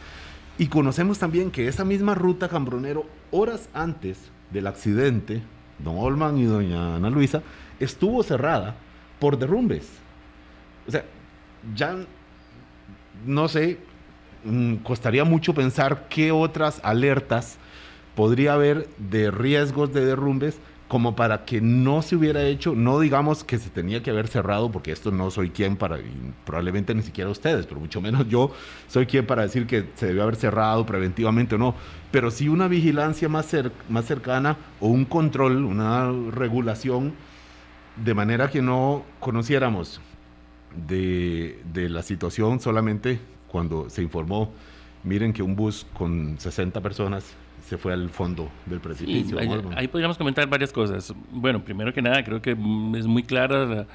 Y conocemos también que esa misma ruta Cambronero, horas antes del accidente, don Olman y doña Ana Luisa, estuvo cerrada por derrumbes. O sea, ya no sé, mm, costaría mucho pensar qué otras alertas podría haber de riesgos de derrumbes como para que no se hubiera hecho, no digamos que se tenía que haber cerrado, porque esto no soy quien para, probablemente ni siquiera ustedes, pero mucho menos yo soy quien para decir que se debió haber cerrado preventivamente o no, pero sí una vigilancia más, más cercana o un control, una regulación, de manera que no conociéramos de, de la situación solamente cuando se informó, miren que un bus con 60 personas se fue al fondo del precipicio. ahí, podríamos comentar varias cosas. Bueno, primero que nada, creo que es muy clara la,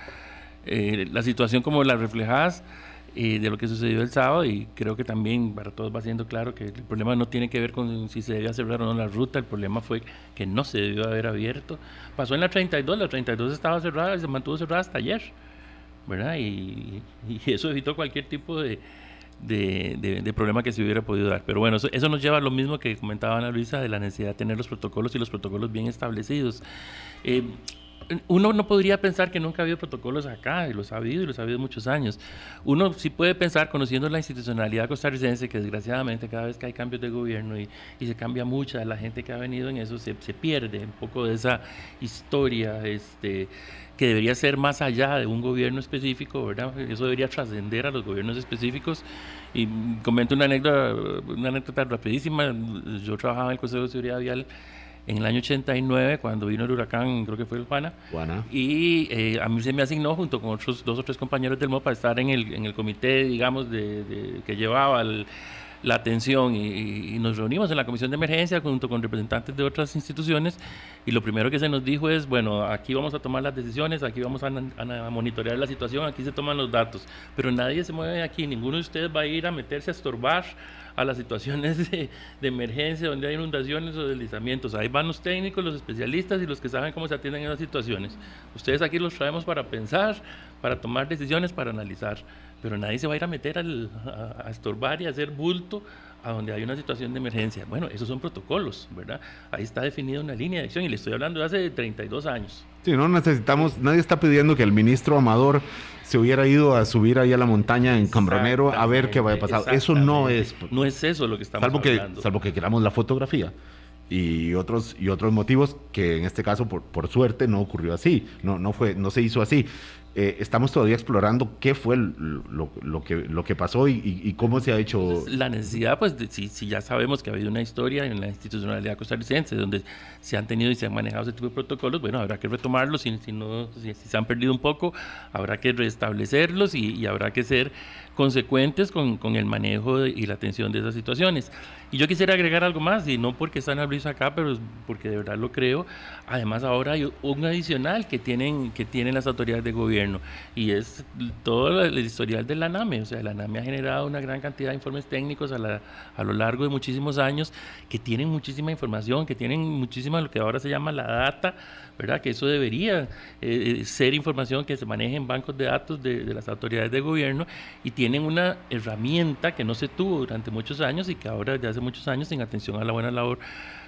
eh, situación como la reflejas de lo que sucedió el sábado y creo que también para todos va siendo claro que el problema no tiene que ver con si se debía cerrar o no la ruta, el problema fue que no se debió haber abierto. Pasó en la 32, la 32 estaba cerrada y se mantuvo cerrada hasta ayer, ¿verdad? y eso evitó cualquier tipo de de, de, problema que se hubiera podido dar. Pero bueno, eso, nos lleva a lo mismo que comentaba Ana Luisa de la necesidad de tener los protocolos y los protocolos bien establecidos. Eh, uno no podría pensar que nunca ha habido protocolos acá, y los ha habido y los ha habido muchos años. Uno sí puede pensar, conociendo la institucionalidad costarricense, que desgraciadamente cada vez que hay cambios de gobierno y, y se cambia mucha la gente que ha venido en eso, se, se pierde un poco de esa historia este, que debería ser más allá de un gobierno específico, ¿verdad? Eso debería trascender a los gobiernos específicos. Y comento una anécdota, una anécdota rapidísima. Yo trabajaba en el Consejo de Seguridad Vial en el año 89, cuando vino el huracán, creo que fue el Juana. Juana. Y eh, a mí se me asignó, junto con otros dos o tres compañeros del MOPA, estar en el, en el comité, digamos, de, que llevaba el la atención y, nos reunimos en la comisión de emergencia junto con representantes de otras instituciones y lo primero que se nos dijo es, bueno, aquí vamos a tomar las decisiones, aquí vamos a, monitorear la situación, aquí se toman los datos, pero nadie se mueve aquí, ninguno de ustedes va a ir a meterse a estorbar a las situaciones de, emergencia, donde hay inundaciones o deslizamientos. Ahí van los técnicos, los especialistas y los que saben cómo se atienden en esas situaciones. Ustedes aquí los traemos para pensar, para tomar decisiones, para analizar, pero nadie se va a ir a meter al, a, a estorbar y a hacer bulto a donde hay una situación de emergencia. Bueno, esos son protocolos, ¿verdad? Ahí está definida una línea de acción y le estoy hablando de hace 32 años. Sí, no necesitamos, nadie está pidiendo que el ministro Amador se hubiera ido a subir ahí a la montaña en Cambronero a ver qué vaya a pasar. Eso no es. No es eso lo que estamos salvo hablando. Que, salvo que queramos la fotografía y otros y otros motivos que en este caso por, por suerte no ocurrió así, no, no, fue, no se hizo así. Eh, estamos todavía explorando qué fue lo, lo, que, lo que pasó y, y, cómo se ha hecho. La necesidad, pues, de, si, si, ya sabemos que ha habido una historia en la institucionalidad costarricense donde se han tenido y se han manejado ese tipo de protocolos, bueno, habrá que retomarlos, si, si, no, si, si se han perdido un poco, habrá que restablecerlos y, y habrá que ser consecuentes con, con el manejo de, y la atención de esas situaciones. Y yo quisiera agregar algo más, y no porque están Luis acá, pero porque de verdad lo creo. Además, ahora hay un adicional que tienen, que tienen las autoridades de gobierno, y es todo el historial de la NAME. O sea, la NAME ha generado una gran cantidad de informes técnicos a, la, a lo largo de muchísimos años que tienen muchísima información, que tienen muchísima lo que ahora se llama la data, ¿verdad? Que eso debería eh, ser información que se maneje en bancos de datos de, de las autoridades de gobierno y tienen una herramienta que no se tuvo durante muchos años y que ahora ya hace muchos años en atención a la buena labor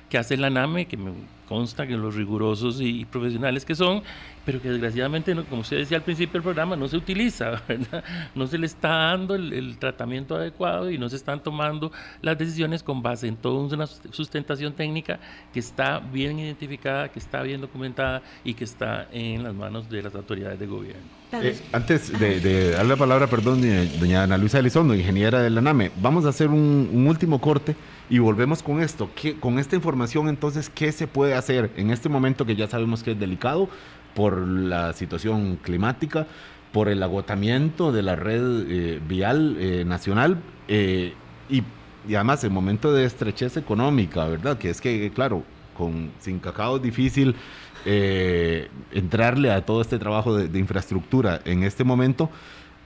que hace la NAME, que me consta que los rigurosos y profesionales que son, pero que desgraciadamente, como usted decía al principio del programa, no se utiliza, ¿verdad? no se le está dando el, el, tratamiento adecuado y no se están tomando las decisiones con base en toda una sustentación técnica que está bien identificada, que está bien documentada y que está en las manos de las autoridades de gobierno. Eh, antes de, de, darle la palabra, perdón, doña Ana Luisa Elizondo, ingeniera de la NAME, vamos a hacer un, un último corte y volvemos con esto. ¿Qué, con esta información, entonces, ¿qué se puede hacer en este momento que ya sabemos que es delicado por la situación climática, por el agotamiento de la red eh, vial eh, nacional eh, y, y, además el momento de estrechez económica, ¿verdad? Que es que, claro, con, sin cacao es difícil eh, entrarle a todo este trabajo de, de, infraestructura en este momento,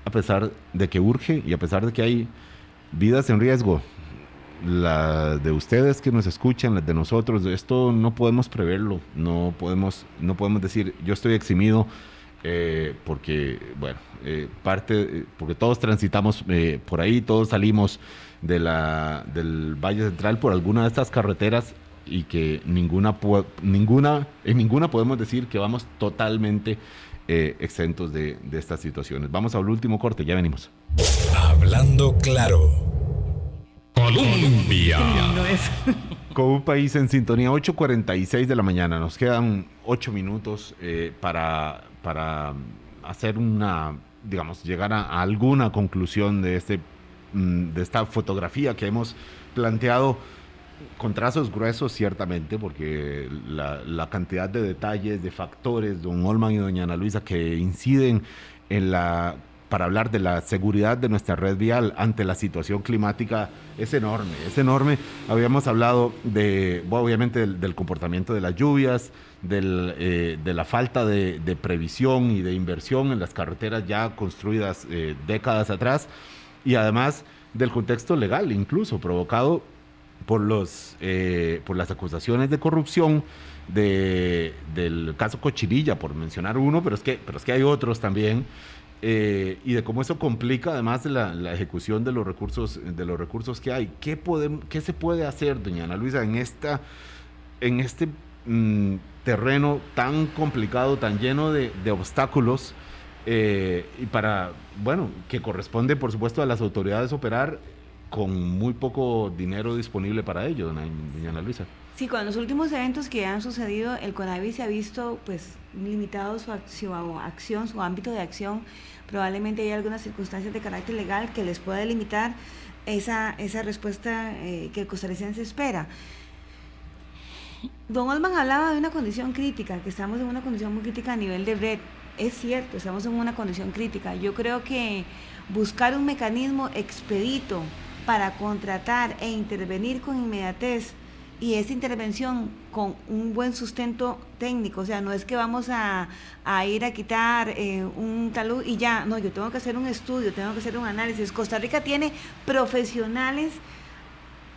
a pesar de que urge y a pesar de que hay vidas en riesgo, la de ustedes que nos escuchan, las de nosotros, esto no podemos preverlo, no podemos, no podemos decir yo estoy eximido eh, porque, bueno, eh, parte, porque todos transitamos eh, por ahí, todos salimos de la, del Valle Central por alguna de estas carreteras y que ninguna, ninguna, en ninguna podemos decir que vamos totalmente eh, exentos de, de, estas situaciones. Vamos al último corte, ya venimos. Hablando claro. Colombia. Con un país en sintonía, 8.46 de la mañana. Nos quedan 8 minutos eh, para, para hacer una, digamos, llegar a, a alguna conclusión de, este, de esta fotografía que hemos planteado con trazos gruesos, ciertamente, porque la, la, cantidad de detalles, de factores, don Olman y doña Ana Luisa, que inciden en la para hablar de la seguridad de nuestra red vial ante la situación climática es enorme, es enorme. Habíamos hablado de, obviamente, del, del, comportamiento de las lluvias, del, eh, de la falta de, de, previsión y de inversión en las carreteras ya construidas eh, décadas atrás, y además del contexto legal, incluso provocado por, los, eh, por las acusaciones de corrupción de, del caso Cochirilla, por mencionar uno, pero es que, pero es que hay otros también. Eh, y de cómo eso complica además la, la, ejecución de los recursos de los recursos que hay. ¿Qué, podemos, qué se puede hacer, doña Ana Luisa, en, esta, en este mmm, terreno tan complicado, tan lleno de, obstáculos? Eh, y para, bueno, que corresponde, por supuesto, a las autoridades operar con muy poco dinero disponible para ello, doña Ana Luisa. Sí, con los últimos eventos que han sucedido, el CONAVI se ha visto pues limitado su, acción, su ámbito de acción. Probablemente hay algunas circunstancias de carácter legal que les pueda limitar esa, esa respuesta eh, que el costarricense espera. Don Olman hablaba de una condición crítica, que estamos en una condición muy crítica a nivel de red. Es cierto, estamos en una condición crítica. Yo creo que buscar un mecanismo expedito para contratar e intervenir con inmediatez y esa intervención con un buen sustento técnico, o sea, no es que vamos a, a ir a quitar eh, un talud y ya, no, yo tengo que hacer un estudio, tengo que hacer un análisis. Costa Rica tiene profesionales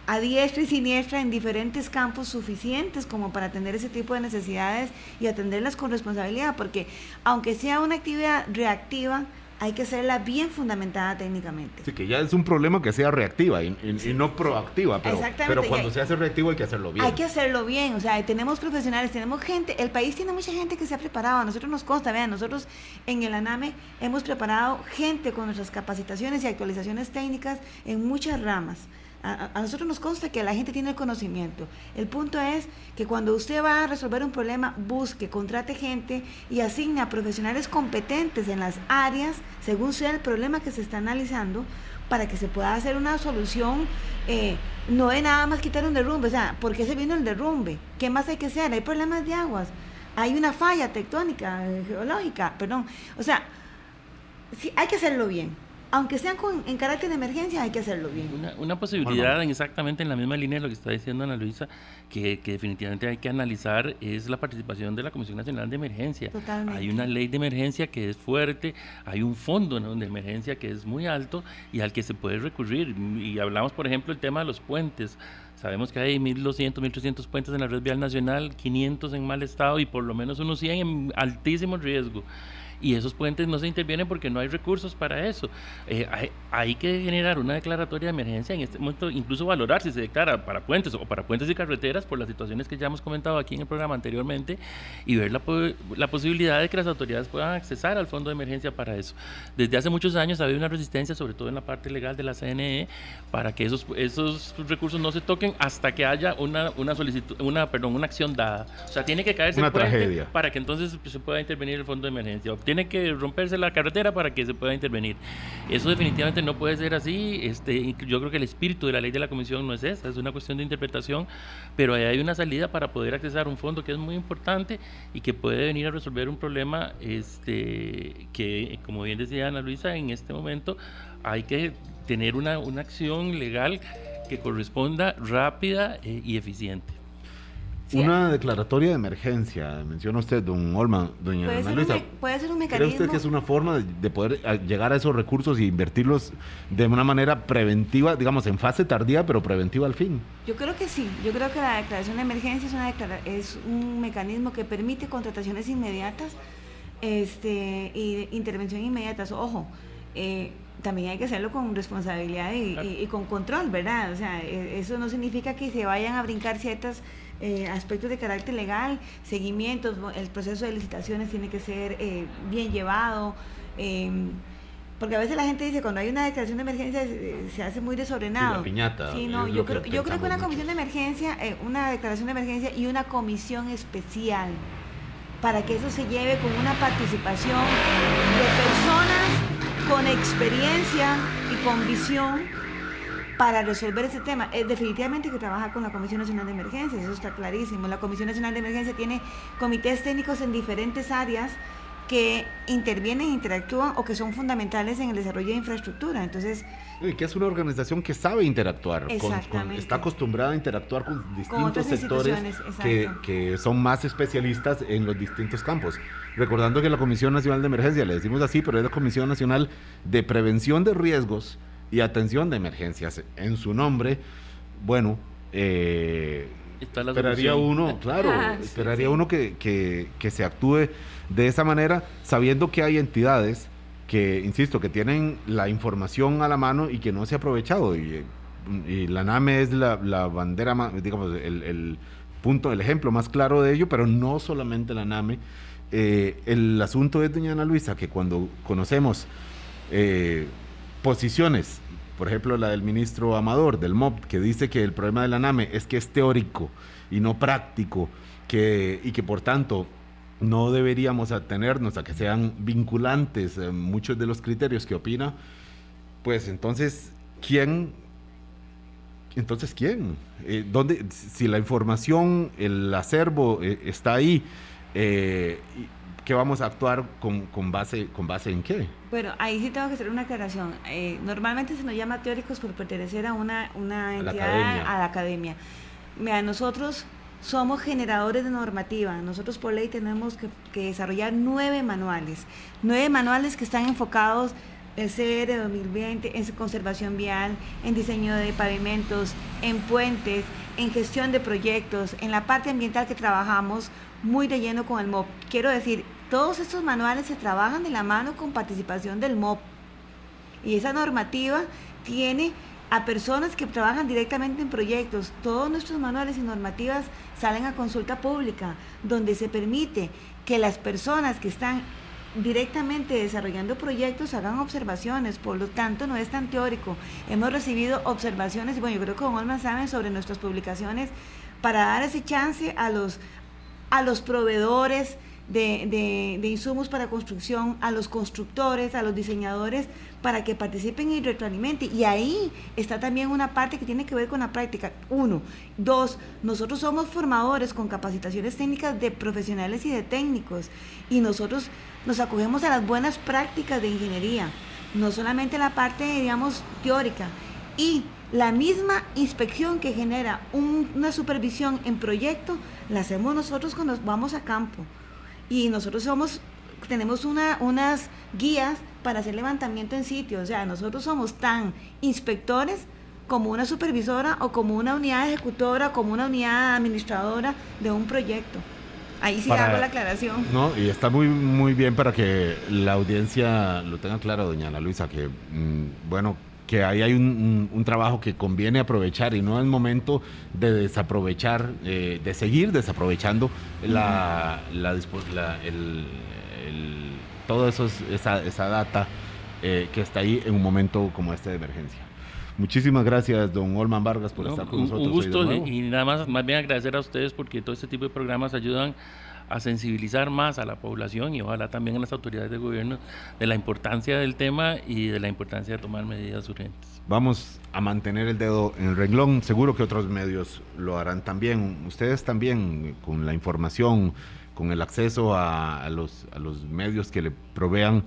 a diestra y siniestra en diferentes campos suficientes como para atender ese tipo de necesidades y atenderlas con responsabilidad, porque aunque sea una actividad reactiva, hay que hacerla bien fundamentada técnicamente. Sí, que ya es un problema que sea reactiva y, no proactiva, pero, pero cuando se hace reactivo hay que hacerlo bien. Hay que hacerlo bien, o sea, tenemos profesionales, tenemos gente, el país tiene mucha gente que se ha preparado, a nosotros nos consta, vean, nosotros en el ANAME hemos preparado gente con nuestras capacitaciones y actualizaciones técnicas en muchas ramas. A, nosotros nos consta que la gente tiene el conocimiento. El punto es que cuando usted va a resolver un problema, busque, contrate gente y asigne a profesionales competentes en las áreas, según sea el problema que se está analizando, para que se pueda hacer una solución. Eh, no es nada más quitar un derrumbe, o sea, ¿por qué se vino el derrumbe? ¿Qué más hay que hacer? Hay problemas de aguas, hay una falla tectónica, geológica, perdón. O sea, hay que hacerlo bien aunque sean en carácter de emergencia, hay que hacerlo bien. Una, posibilidad exactamente en la misma línea de lo que está diciendo Ana Luisa, que, definitivamente hay que analizar, es la participación de la Comisión Nacional de Emergencia. Totalmente. Hay una ley de emergencia que es fuerte, hay un fondo de emergencia que es muy alto y al que se puede recurrir. Y hablamos, por ejemplo, el tema de los puentes. Sabemos que hay 1.200, 1.300 puentes en la red vial nacional, 500 en mal estado y por lo menos unos 100 en altísimo riesgo y esos puentes no se intervienen porque no hay recursos para eso. Eh, hay, que generar una declaratoria de emergencia en este momento, incluso valorar si se declara para puentes o para puentes y carreteras por las situaciones que ya hemos comentado aquí en el programa anteriormente y ver la, la posibilidad de que las autoridades puedan accesar al fondo de emergencia para eso. Desde hace muchos años ha habido una resistencia, sobre todo en la parte legal de la CNE, para que esos, esos recursos no se toquen hasta que haya una, una solicitud, una, perdón, una acción dada. O sea, tiene que caerse una el puente para que entonces se pueda intervenir el fondo de emergencia tiene que romperse la carretera para que se pueda intervenir. Eso definitivamente no puede ser así. Este, yo creo que el espíritu de la ley de la comisión no es esa, es una cuestión de interpretación, pero ahí hay una salida para poder accesar un fondo que es muy importante y que puede venir a resolver un problema este, que, como bien decía Ana Luisa, en este momento hay que tener una, una acción legal que corresponda rápida eh, y eficiente. Una declaratoria de emergencia, menciona usted, don Olman, doña puede Ana Luisa. puede ser un mecanismo. ¿Cree usted que es una forma de, poder llegar a esos recursos y invertirlos de una manera preventiva, digamos, en fase tardía, pero preventiva al fin? Yo creo que sí. Yo creo que la declaración de emergencia es, una es un mecanismo que permite contrataciones inmediatas este, y intervención inmediatas. Ojo, eh, también hay que hacerlo con responsabilidad y, con control, ¿verdad? O sea, e, eso no significa que se vayan a brincar ciertas eh, aspectos de carácter legal, seguimientos, el proceso de licitaciones tiene que ser eh, bien llevado. Em, porque a veces la gente dice cuando hay una declaración de emergencia se, hace muy desordenado. Sí, no, yo creo, yo creo que una comisión de emergencia, una declaración de emergencia y una comisión especial para que eso se lleve con una participación de personas con experiencia y con visión para resolver ese tema. es definitivamente que trabaja con la Comisión Nacional de Emergencias, eso está clarísimo. La Comisión Nacional de Emergencia tiene comités técnicos en diferentes áreas que intervienen, interactúan o que son fundamentales en el desarrollo de infraestructura. Entonces, y que es una organización que sabe interactuar, está acostumbrada a interactuar con distintos sectores que, que, son más especialistas en los distintos campos. Recordando que la Comisión Nacional de Emergencia, le decimos así, pero es la Comisión Nacional de Prevención de Riesgos y Atención de Emergencias. En su nombre, bueno, eh, esperaría uno, claro, ah, esperaría uno que, que, que se actúe de esa manera, sabiendo que hay entidades que, insisto, que tienen la información a la mano y que no se ha aprovechado. Y, la NAME es la, bandera, digamos, el, punto, el ejemplo más claro de ello, pero no solamente la NAME. Eh, el asunto es, doña Ana Luisa, que cuando conocemos eh, posiciones, por ejemplo, la del ministro Amador, del MOB, que dice que el problema de la NAME es que es teórico y no práctico, que, y que por tanto no deberíamos atenernos a que sean vinculantes eh, muchos de los criterios que opina, pues entonces, ¿quién? Entonces, ¿quién? Eh, ¿dónde, si la información, el acervo eh, está ahí, ¿qué vamos a actuar con, base, con base en qué? Bueno, ahí sí tengo que hacer una aclaración. normalmente se nos llama teóricos por pertenecer a una, una entidad, a la academia. A nosotros somos generadores de normativa. Nosotros por ley tenemos que, desarrollar nueve manuales, nueve manuales que están enfocados el CR 2020 en conservación vial, en diseño de pavimentos, en puentes, en gestión de proyectos, en la parte ambiental que trabajamos muy de lleno con el MOP. Quiero decir, todos estos manuales se trabajan de la mano con participación del MOP. Y esa normativa tiene a personas que trabajan directamente en proyectos. Todos nuestros manuales y normativas salen a consulta pública, donde se permite que las personas que están directamente desarrollando proyectos hagan observaciones, por lo tanto no es tan teórico. Hemos recibido observaciones, bueno, yo creo que con Olman saben sobre nuestras publicaciones para dar ese chance a los, a los proveedores, de, insumos para construcción a los constructores, a los diseñadores, para que participen y retroalimenten. Y ahí está también una parte que tiene que ver con la práctica. Uno. Dos, nosotros somos formadores con capacitaciones técnicas de profesionales y de técnicos. Y nosotros nos acogemos a las buenas prácticas de ingeniería. No solamente la parte, digamos, teórica. Y la misma inspección que genera una supervisión en proyecto, la hacemos nosotros cuando vamos a campo y nosotros somos, tenemos una, unas guías para hacer levantamiento en sitio, o sea, nosotros somos tan inspectores como una supervisora o como una unidad ejecutora, como una unidad administradora de un proyecto. Ahí sí hago la aclaración. No, y está muy, muy bien para que la audiencia lo tenga claro, doña Ana Luisa, que, mm, bueno, que ahí hay un, trabajo que conviene aprovechar y no es momento de desaprovechar, eh, de seguir desaprovechando la, la, el, todo eso, esa, esa data eh, que está ahí en un momento como este de emergencia. Muchísimas gracias, don Olman Vargas, por estar con nosotros. Un gusto y nada más, más bien agradecer a ustedes porque todo este tipo de programas ayudan a sensibilizar más a la población y ojalá también a las autoridades de gobierno de la importancia del tema y de la importancia de tomar medidas urgentes. Vamos a mantener el dedo en el renglón, seguro que otros medios lo harán también, ustedes también con la información, con el acceso a, los, medios que le provean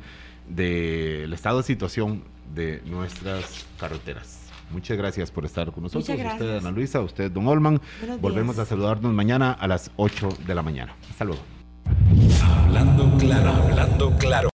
del estado de situación de nuestras carreteras. Muchas gracias por estar con nosotros. Usted, Ana Luisa, usted, don Olman. Volvemos a saludarnos mañana a las 8 de la mañana. Hasta luego. Hablando claro, hablando claro.